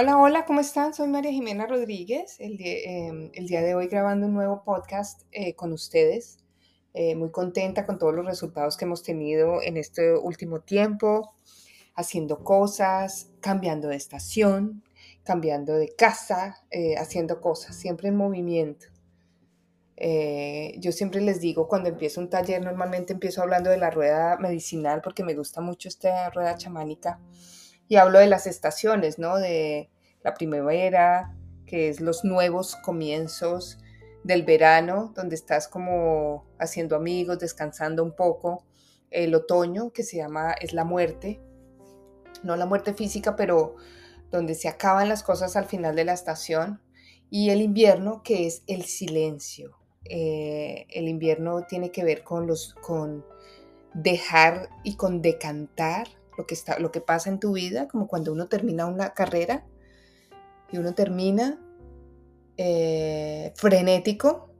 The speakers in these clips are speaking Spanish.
Hola, hola, ¿cómo están? Soy María Jimena Rodríguez, el, em, día de hoy grabando un nuevo podcast eh, con ustedes. Eh, muy contenta con todos los resultados que hemos tenido en este último tiempo, haciendo cosas, cambiando de estación, cambiando de casa, eh, haciendo cosas, siempre en movimiento. yo siempre les digo, cuando empiezo un taller, normalmente empiezo hablando de la rueda medicinal porque me gusta mucho esta rueda chamánica y hablo de las estaciones, ¿no? De la primavera, que es los nuevos comienzos del verano, donde estás como haciendo amigos, descansando un poco. El otoño, que se llama, es la muerte, no la muerte física, pero donde se acaban las cosas al final de la estación. Y el invierno, que es el silencio. Eh, el invierno tiene que ver con los, con dejar y con decantar lo que, está, lo que pasa en tu vida, como cuando uno termina una carrera y uno termina eh, frenético,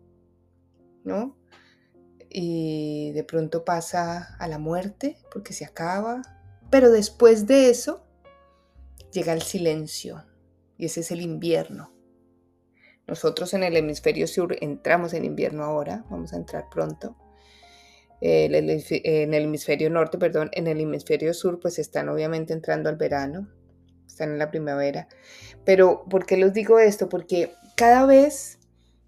¿no? Y de pronto pasa a la muerte porque se acaba, pero después de eso llega el silencio y ese es el invierno. Nosotros en el hemisferio sur entramos en invierno ahora, vamos a entrar pronto en el hemisferio norte, perdón, en el hemisferio sur, pues están obviamente entrando al verano, están en la primavera. Pero, ¿por qué les digo esto? Porque cada vez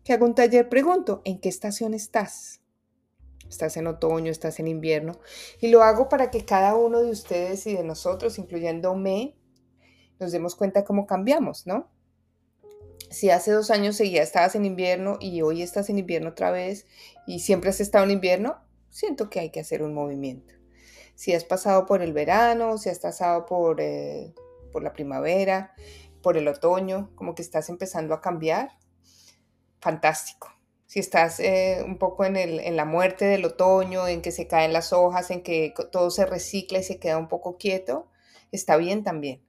que hago un taller pregunto, ¿en qué estación estás? ¿Estás en otoño? ¿Estás en invierno? Y lo hago para que cada uno de ustedes y de nosotros, incluyéndome, nos demos cuenta cómo cambiamos, ¿no? Si hace dos años seguía estabas en invierno y hoy estás en invierno otra vez y siempre has estado en invierno, siento que hay que hacer un movimiento. Si has pasado por el verano, si has pasado por, eh, por la primavera, por el otoño, como que estás empezando a cambiar, fantástico. Si estás eh, un poco en, el, en la muerte del otoño, en que se caen las hojas, en que todo se recicla y se queda un poco quieto, está bien también.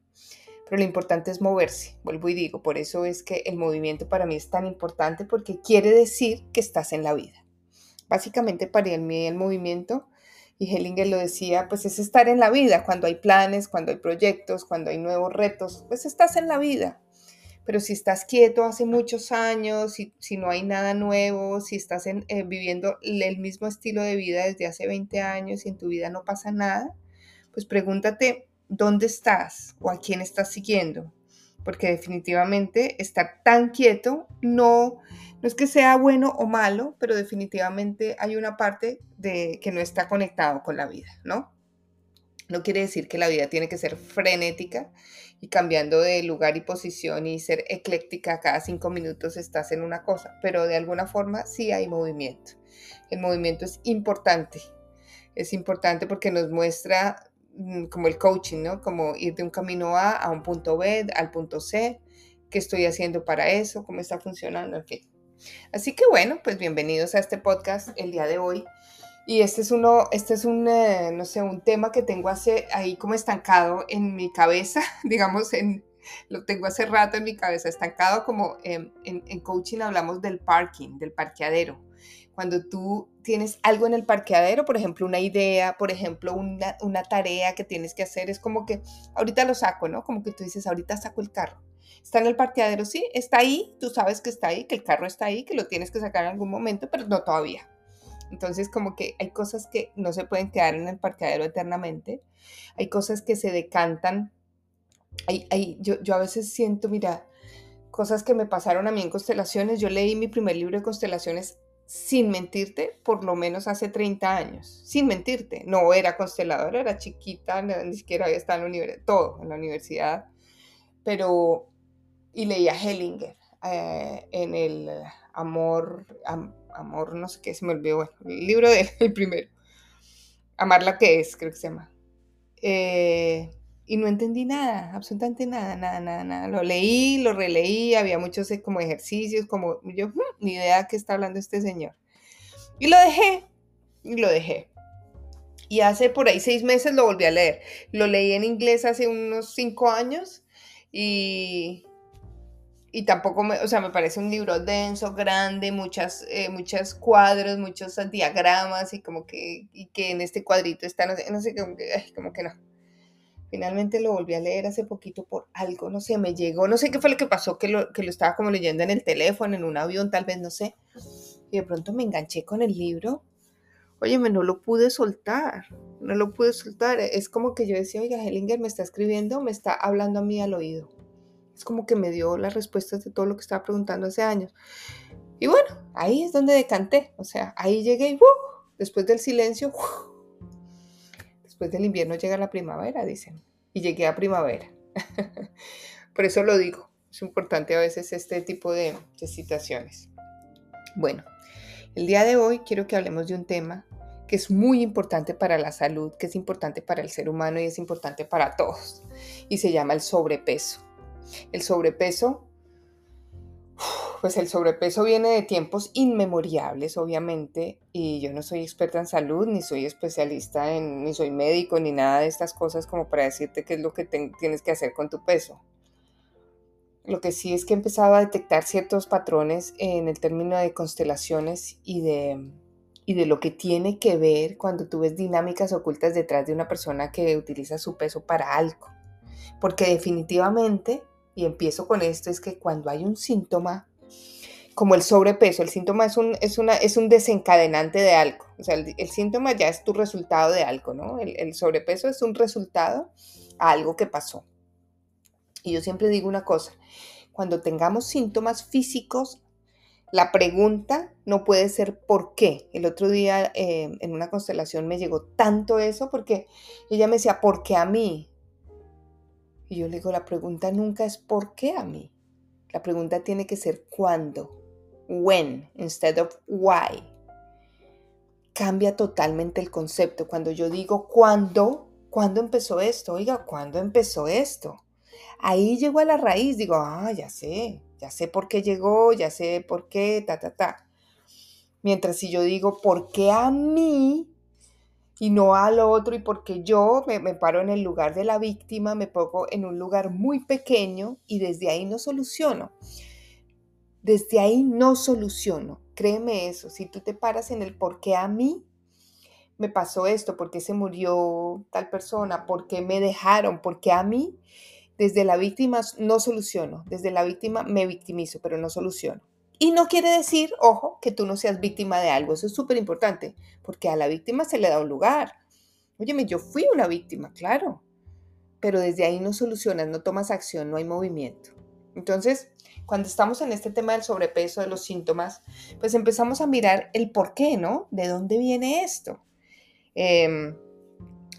Pero lo importante es moverse, vuelvo y digo, por eso es que el movimiento para mí es tan importante porque quiere decir que estás en la vida. Básicamente para mí el movimiento, y Hellinger lo decía, pues es estar en la vida, cuando hay planes, cuando hay proyectos, cuando hay nuevos retos, pues estás en la vida. Pero si estás quieto hace muchos años, si, si no hay nada nuevo, si estás eh, viviendo el mismo estilo de vida desde hace 20 años y en tu vida no pasa nada, pues pregúntate dónde estás o a quién estás siguiendo. Porque definitivamente estar tan quieto no no es que sea bueno o malo, pero definitivamente hay una parte de que no está conectado con la vida, ¿no? No quiere decir que la vida tiene que ser frenética y cambiando de lugar y posición y ser ecléctica cada cinco minutos estás en una cosa, pero de alguna forma sí hay movimiento. El movimiento es importante, es importante porque nos muestra como el coaching, ¿no? Como ir de un camino A a un punto B, al punto C, qué estoy haciendo para eso, cómo está funcionando, en fin. Así que bueno, pues bienvenidos a este podcast el día de hoy. Y este es uno, este es un, eh, no sé, un tema que tengo hace ahí como estancado en mi cabeza, digamos, en, lo tengo hace rato en mi cabeza, estancado como en, en, coaching hablamos del parking, del parqueadero. Cuando tú tienes algo en el parqueadero, por ejemplo, una idea, por ejemplo, una, una tarea que tienes que hacer, es como que ahorita lo saco, ¿no? Como que tú dices, ahorita saco el carro Está en el parqueadero, sí, está ahí, tú sabes que está ahí, que el carro está ahí, que lo tienes que sacar en algún momento, pero no todavía. Entonces, como que hay cosas que no se pueden quedar en el parqueadero eternamente, hay cosas que se decantan. Hay, hay, yo, yo a veces siento, mira, cosas que me pasaron a mí en constelaciones. Yo leí mi primer libro de constelaciones sin mentirte, por lo menos hace 30 años, sin mentirte. No era consteladora, era chiquita, ni siquiera había estado en la universidad, todo en la universidad, pero y leía Hellinger eh, en el Amor, Amor, no sé qué, se me olvidó, bueno, el libro del el primero, Amar la que es, creo que se llama. Eh, y no entendí nada, absolutamente nada, nada, nada, nada. Lo leí, lo releí, había muchos eh, como ejercicios, como yo, hmm, ni idea de qué está hablando este señor. Y lo dejé, y lo dejé. Y hace por ahí seis meses lo volví a leer. Lo leí en inglés hace unos cinco años y, y tampoco me, o sea, me parece un libro denso, grande, muchas, eh, muchos cuadros, muchos diagramas y como que, y que en este cuadrito está, no sé, como que, como que no. Finalmente lo volví a leer hace poquito por algo, no sé, me llegó, no sé qué fue lo que pasó, que lo, que lo estaba como leyendo en el teléfono, en un avión, tal vez, no sé. Y de pronto me enganché con el libro. Óyeme, no lo pude soltar, no lo pude soltar. Es como que yo decía, oiga, Hellinger me está escribiendo, me está hablando a mí al oído. Es como que me dio las respuestas de todo lo que estaba preguntando hace años. Y bueno, ahí es donde decanté. O sea, ahí llegué y ¡uh! después del silencio. Después del invierno llega la primavera, dicen. Y llegué a primavera. Por eso lo digo. Es importante a veces este tipo de, de situaciones. Bueno, el día de hoy quiero que hablemos de un tema que es muy importante para la salud, que es importante para el ser humano y es importante para todos. Y se llama el sobrepeso. El sobrepeso pues el sobrepeso viene de tiempos inmemoriales, obviamente, y yo no soy experta en salud, ni soy especialista en, ni soy médico, ni nada de estas cosas como para decirte qué es lo que tienes que hacer con tu peso. Lo que sí es que he empezado a detectar ciertos patrones en el término de constelaciones y de, y de lo que tiene que ver cuando tú ves dinámicas ocultas detrás de una persona que utiliza su peso para algo. Porque definitivamente, y empiezo con esto, es que cuando hay un síntoma como el sobrepeso. El síntoma es un, es una, es un desencadenante de algo. O sea, el, síntoma ya es tu resultado de algo, ¿no? El, el, sobrepeso es un resultado a algo que pasó. Y yo siempre digo una cosa, cuando tengamos síntomas físicos, la pregunta no puede ser por qué. El otro día eh, en una constelación me llegó tanto eso porque ella me decía, ¿por qué a mí? Y yo le digo, la pregunta nunca es ¿por qué a mí? La pregunta tiene que ser ¿cuándo? When instead of why. Cambia totalmente el concepto. Cuando yo digo cuándo, ¿cuándo empezó esto? Oiga, ¿cuándo empezó esto? Ahí llego a la raíz, digo, ah, ya sé, ya sé por qué llegó, ya sé por qué, ta, ta, ta. Mientras si yo digo, ¿por qué a mí? y no al otro, y porque yo me, me, paro en el lugar de la víctima, me pongo en un lugar muy pequeño y desde ahí no soluciono. Desde ahí no soluciono. Créeme eso. Si tú te paras en el por qué a mí me pasó esto, por qué se murió tal persona, por qué me dejaron, por qué a mí, desde la víctima no soluciono. Desde la víctima me victimizo, pero no soluciono. Y no quiere decir, ojo, que tú no seas víctima de algo. Eso es súper importante, porque a la víctima se le da un lugar. Óyeme, yo fui una víctima, claro. Pero desde ahí no solucionas, no tomas acción, no hay movimiento. Entonces, cuando estamos en este tema del sobrepeso, de los síntomas, pues empezamos a mirar el por qué, ¿no? ¿De dónde viene esto? Em,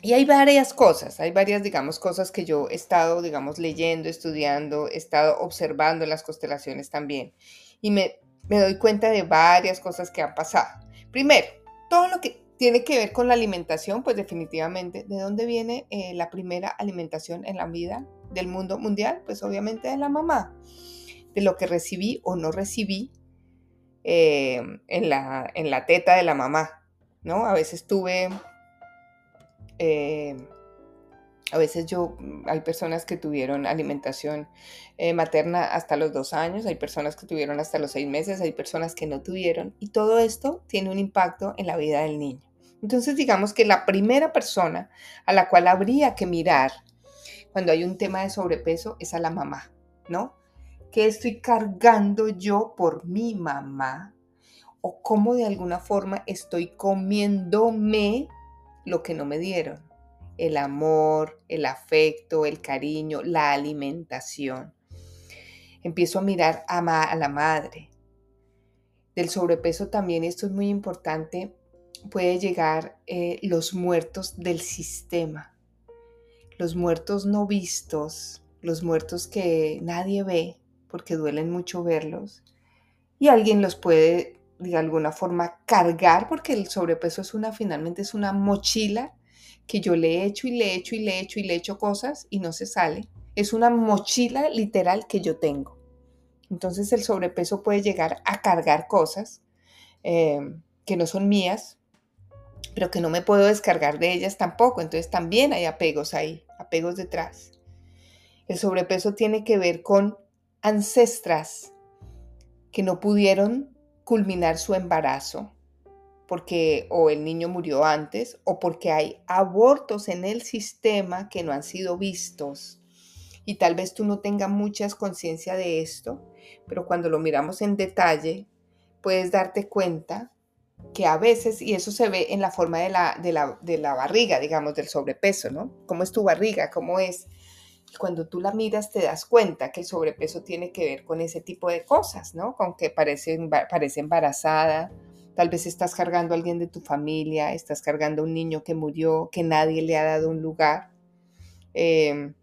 y hay varias cosas, hay varias, digamos, cosas que yo he estado, digamos, leyendo, estudiando, he estado observando en las constelaciones también. Y me, doy cuenta de varias cosas que han pasado. Primero, todo lo que tiene que ver con la alimentación, pues definitivamente, ¿de dónde viene eh, la primera alimentación en la vida del mundo mundial? Pues obviamente de la mamá de lo que recibí o no recibí eh, en, la, en, la, teta de la mamá, ¿no? A veces tuve, eh, a veces yo, hay personas que tuvieron alimentación eh, materna hasta los dos años, hay personas que tuvieron hasta los seis meses, hay personas que no tuvieron, y todo esto tiene un impacto en la vida del niño. Entonces digamos que la primera persona a la cual habría que mirar cuando hay un tema de sobrepeso es a la mamá, ¿no? ¿Qué estoy cargando yo por mi mamá? ¿O cómo de alguna forma estoy comiéndome lo que no me dieron? El amor, el afecto, el cariño, la alimentación. Empiezo a mirar a, a la madre. Del sobrepeso también, esto es muy importante, puede llegar eh, los muertos del sistema, los muertos no vistos, los muertos que nadie ve, porque duelen mucho verlos. Y alguien los puede de alguna forma cargar porque el sobrepeso es una, finalmente es una mochila que yo le echo y le echo y le echo y le echo cosas y no se sale. Es una mochila literal que yo tengo. Entonces el sobrepeso puede llegar a cargar cosas eh, que no son mías, pero que no me puedo descargar de ellas tampoco. Entonces también hay apegos ahí, apegos detrás. El sobrepeso tiene que ver con ancestras que no pudieron culminar su embarazo porque o el niño murió antes o porque hay abortos en el sistema que no han sido vistos. Y tal vez tú no tengas mucha conciencia de esto, pero cuando lo miramos en detalle, puedes darte cuenta que a veces, y eso se ve en la forma de la, de la, de la barriga, digamos, del sobrepeso, ¿no? ¿Cómo es tu barriga? ¿Cómo es? Cuando tú la miras te das cuenta que el sobrepeso tiene que ver con ese tipo de cosas, ¿no? Con que parece, parece embarazada, Tal vez estás cargando a alguien de tu familia, estás cargando a un niño que murió, que nadie le ha dado un lugar. Em,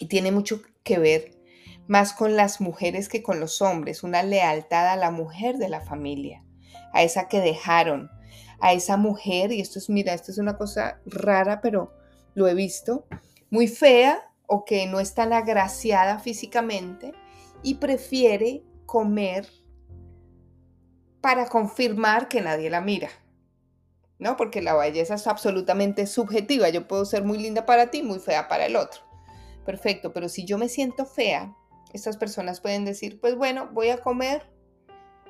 y tiene mucho que ver más con las mujeres que con los hombres, una lealtad a la mujer de la familia, a esa que dejaron, a esa mujer, y esto es, mira, esto es una cosa rara, pero lo he visto, muy fea o que no es tan agraciada físicamente y prefiere comer para confirmar que nadie la mira. ¿No? Porque la belleza es absolutamente subjetiva. Yo puedo ser muy linda para ti, muy fea para el otro. Perfecto, pero si yo me siento fea, estas personas pueden decir, pues bueno, voy a comer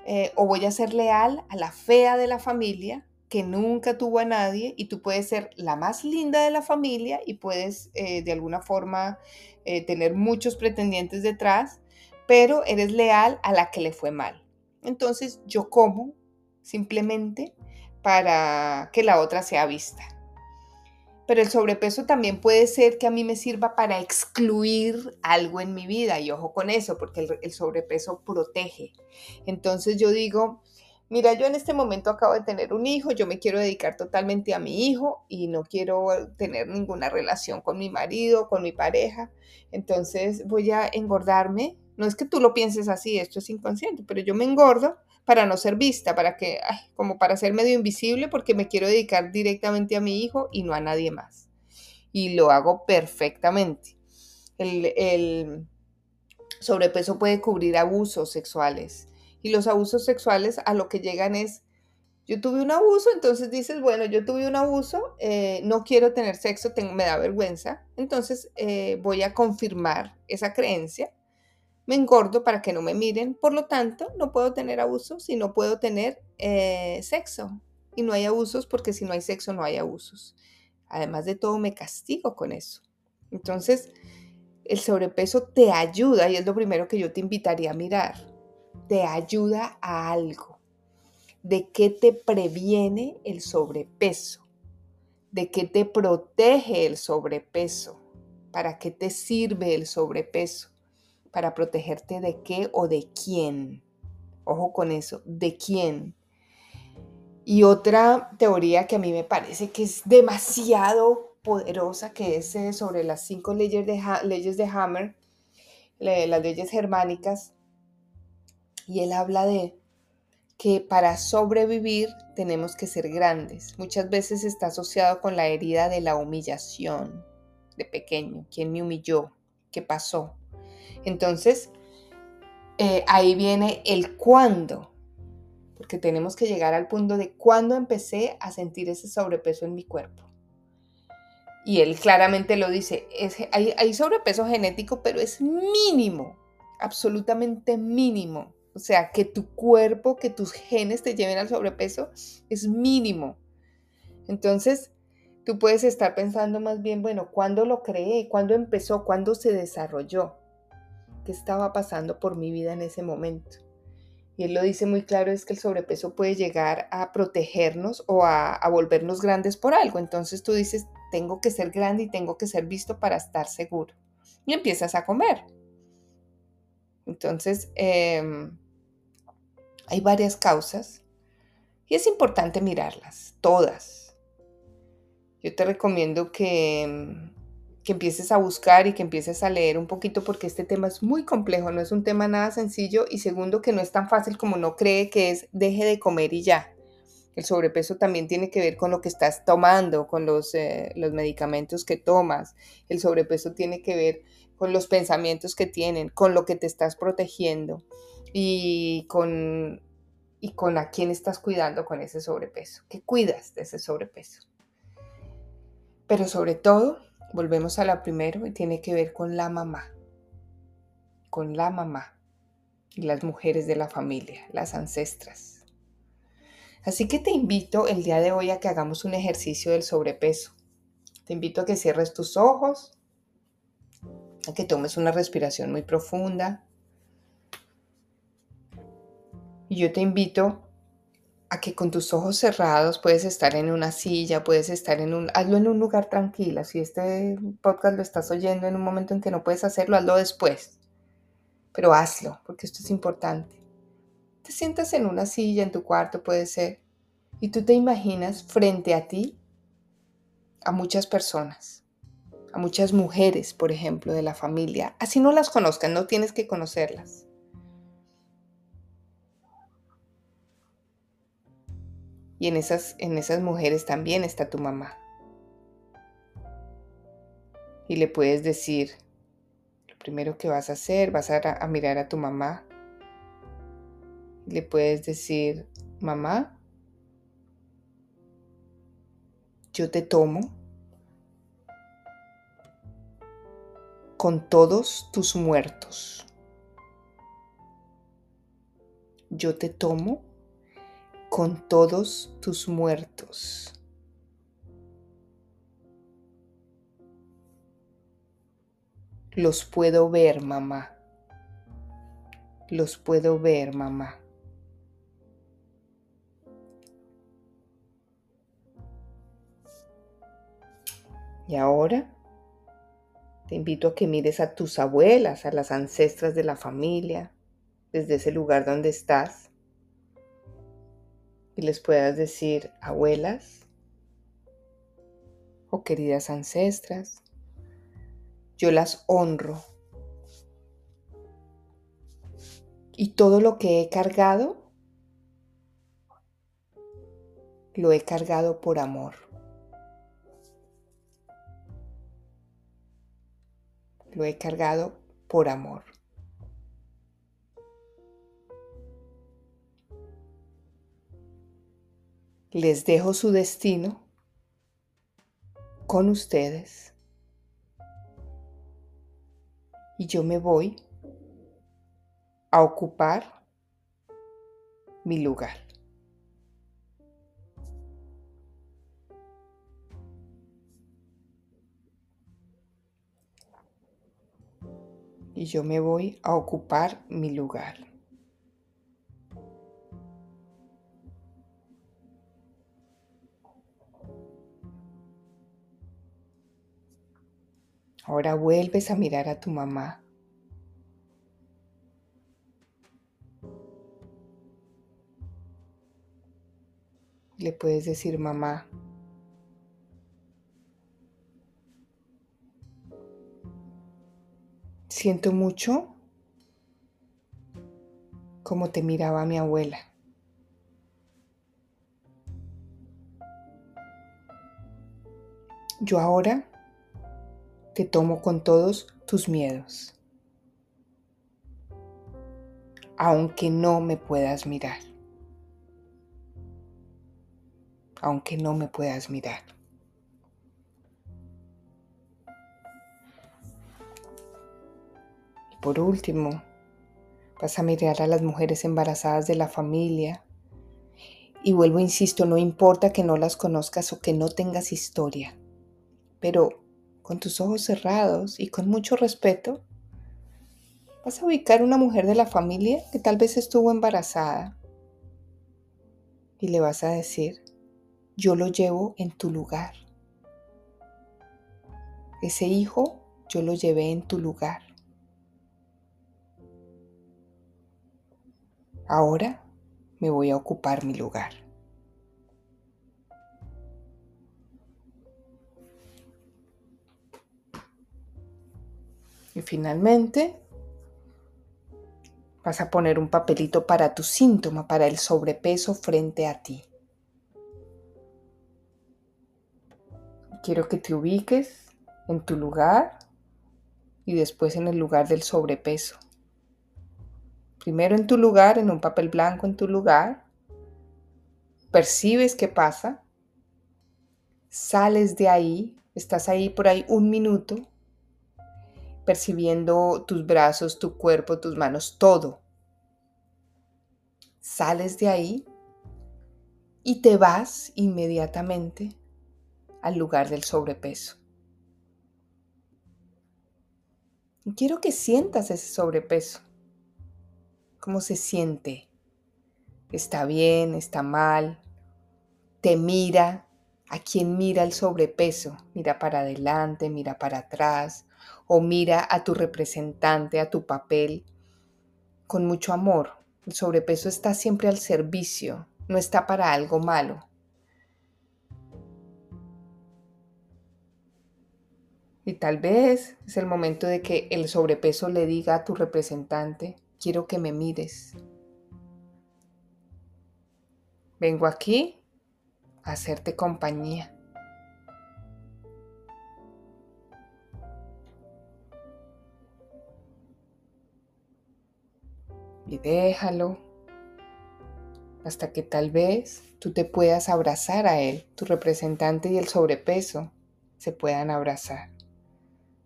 eh, o voy a ser leal a la fea de la familia que nunca tuvo a nadie y tú puedes ser la más linda de la familia y puedes eh, de alguna forma eh, tener muchos pretendientes detrás, pero eres leal a la que le fue mal. Entonces yo como simplemente para que la otra sea vista. Pero el sobrepeso también puede ser que a mí me sirva para excluir algo en mi vida. Y ojo con eso, porque el, sobrepeso protege. Entonces yo digo, mira, yo en este momento acabo de tener un hijo, yo me quiero dedicar totalmente a mi hijo y no quiero tener ninguna relación con mi marido, con mi pareja. Entonces voy a engordarme no es que tú lo pienses así, esto es inconsciente, pero yo me engordo para no ser vista, para que, como para ser medio invisible, porque me quiero dedicar directamente a mi hijo y no a nadie más. Y lo hago perfectamente. El, el sobrepeso puede cubrir abusos sexuales. Y los abusos sexuales a lo que llegan es, yo tuve un abuso, entonces dices, bueno, yo tuve un abuso, eh, no quiero tener sexo, me da vergüenza, entonces eh, voy a confirmar esa creencia me engordo para que no me miren, por lo tanto, no puedo tener abusos y no puedo tener eh, sexo. Y no hay abusos porque si no hay sexo no hay abusos. Además de todo, me castigo con eso. Entonces, el sobrepeso te ayuda y es lo primero que yo te invitaría a mirar. Te ayuda a algo. ¿De qué te previene el sobrepeso? ¿De qué te protege el sobrepeso? ¿Para qué te sirve el sobrepeso? para protegerte de qué o de quién. Ojo con eso, de quién. Y otra teoría que a mí me parece que es demasiado poderosa, que es eh, sobre las cinco leyes de, leyes de Hammer, las leyes germánicas, y él habla de que para sobrevivir tenemos que ser grandes. Muchas veces está asociado con la herida de la humillación de pequeño. ¿Quién me humilló? ¿Qué pasó? Entonces, eh, ahí viene el cuándo, porque tenemos que llegar al punto de cuándo empecé a sentir ese sobrepeso en mi cuerpo. Y él claramente lo dice, hay, hay sobrepeso genético, pero es mínimo, absolutamente mínimo. O sea, que tu cuerpo, que tus genes te lleven al sobrepeso es mínimo. Entonces, tú puedes estar pensando más bien, bueno, ¿cuándo lo creé? ¿Cuándo empezó? ¿Cuándo se desarrolló? qué estaba pasando por mi vida en ese momento. Y él lo dice muy claro, es que el sobrepeso puede llegar a protegernos o a, volvernos grandes por algo. Entonces tú dices, tengo que ser grande y tengo que ser visto para estar seguro. Y empiezas a comer. Entonces, em, hay varias causas y es importante mirarlas, todas. Yo te recomiendo que em, que empieces a buscar y que empieces a leer un poquito porque este tema es muy complejo, no es un tema nada sencillo y segundo que no es tan fácil como no cree que es deje de comer y ya. El sobrepeso también tiene que ver con lo que estás tomando, con los, eh, los medicamentos que tomas. El sobrepeso tiene que ver con los pensamientos que tienen, con lo que te estás protegiendo y con, y con a quién estás cuidando con ese sobrepeso. ¿Qué cuidas de ese sobrepeso? Pero sobre todo, Volvemos a la primero y tiene que ver con la mamá, con la mamá y las mujeres de la familia, las ancestras. Así que te invito el día de hoy a que hagamos un ejercicio del sobrepeso. Te invito a que cierres tus ojos, a que tomes una respiración muy profunda. Y yo te invito a que con tus ojos cerrados puedes estar en una silla, puedes estar en un, hazlo en un lugar tranquilo. Si este podcast lo estás oyendo en un momento en que no puedes hacerlo, hazlo después. Pero hazlo, porque esto es importante. Te sientas en una silla en tu cuarto, puede ser, y tú te imaginas frente a ti a muchas personas, a muchas mujeres, por ejemplo, de la familia. Así no las conozcan, no tienes que conocerlas. Y en esas, en esas mujeres también está tu mamá. Y le puedes decir, lo primero que vas a hacer, vas a, a mirar a tu mamá. Le puedes decir, mamá, yo te tomo con todos tus muertos. Yo te tomo con todos tus muertos. Los puedo ver, mamá. Los puedo ver, mamá. Y ahora te invito a que mires a tus abuelas, a las ancestras de la familia, desde ese lugar donde estás y les puedas decir abuelas o queridas ancestras, yo las honro. Y todo lo que he cargado, lo he cargado por amor. Lo he cargado por amor. les dejo su destino con ustedes y yo me voy a ocupar mi lugar. Y yo me voy a ocupar mi lugar. Ahora vuelves a mirar a tu mamá. Le puedes decir, mamá, siento mucho como te miraba mi abuela. Yo ahora te tomo con todos tus miedos, aunque no me puedas mirar, aunque no me puedas mirar. Por último, vas a mirar a las mujeres embarazadas de la familia. Y vuelvo, insisto, no importa que no las conozcas o que no tengas historia, pero con tus ojos cerrados y con mucho respeto, vas a ubicar una mujer de la familia que tal vez estuvo embarazada y le vas a decir, yo lo llevo en tu lugar. Ese hijo yo lo llevé en tu lugar. Ahora me voy a ocupar mi lugar. Y finalmente, vas a poner un papelito para tu síntoma, para el sobrepeso frente a ti. Quiero que te ubiques en tu lugar y después en el lugar del sobrepeso. Primero en tu lugar, en un papel blanco en tu lugar. Percibes qué pasa. Sales de ahí. Estás ahí por ahí un minuto percibiendo tus brazos, tu cuerpo, tus manos, todo. Sales de ahí y te vas inmediatamente al lugar del sobrepeso. Quiero que sientas ese sobrepeso. ¿Cómo se siente? ¿Está bien? ¿Está mal? ¿Te mira? ¿A quién mira el sobrepeso? ¿Mira para adelante? ¿Mira para atrás? ¿O mira a tu representante, a tu papel? Con mucho amor. El sobrepeso está siempre al servicio, no está para algo malo. Y tal vez es el momento de que el sobrepeso le diga a tu representante, quiero que me mires. Vengo aquí a hacerte compañía. Y déjalo hasta que tal vez tú te puedas abrazar a él, tu representante y el sobrepeso se puedan abrazar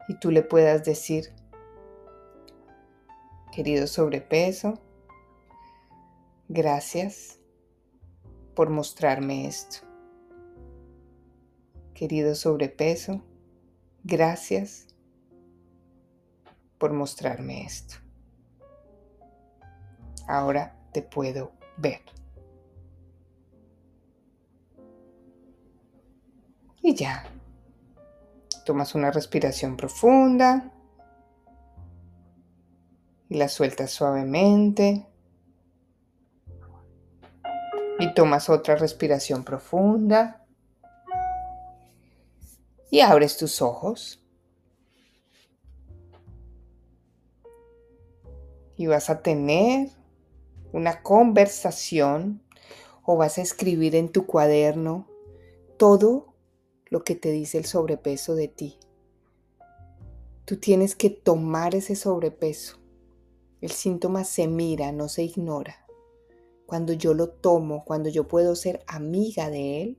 y tú le puedas decir, querido sobrepeso, gracias por mostrarme esto. Querido sobrepeso, gracias por mostrarme esto. Ahora te puedo ver. Y ya, Tomas una respiración profunda y la sueltas suavemente. Y tomas otra respiración profunda. Y abres tus ojos. Y vas a tener una conversación o vas a escribir en tu cuaderno todo lo que te dice el sobrepeso de ti. Tú tienes que tomar ese sobrepeso. El síntoma se mira, no se ignora. Cuando yo lo tomo, cuando yo puedo ser amiga de él,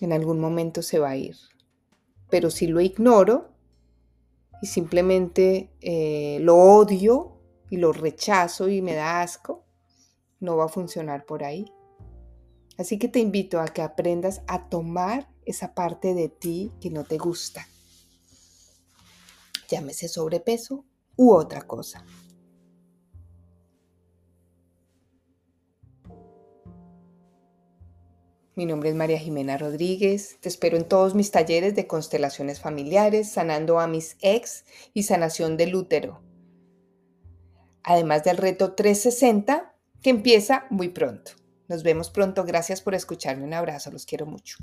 en algún momento se va a ir. Pero si lo ignoro y simplemente eh, lo odio y lo rechazo y me da asco, no va a funcionar por ahí. Así que te invito a que aprendas a tomar esa parte de ti que no te gusta. Llámese sobrepeso u otra cosa. Mi nombre es María Jimena Rodríguez. Te espero en todos mis talleres de constelaciones familiares, sanando a mis ex y sanación del útero. Además del reto 360 que empieza muy pronto. Nos vemos pronto. Gracias por escucharme. Un abrazo. Los quiero mucho.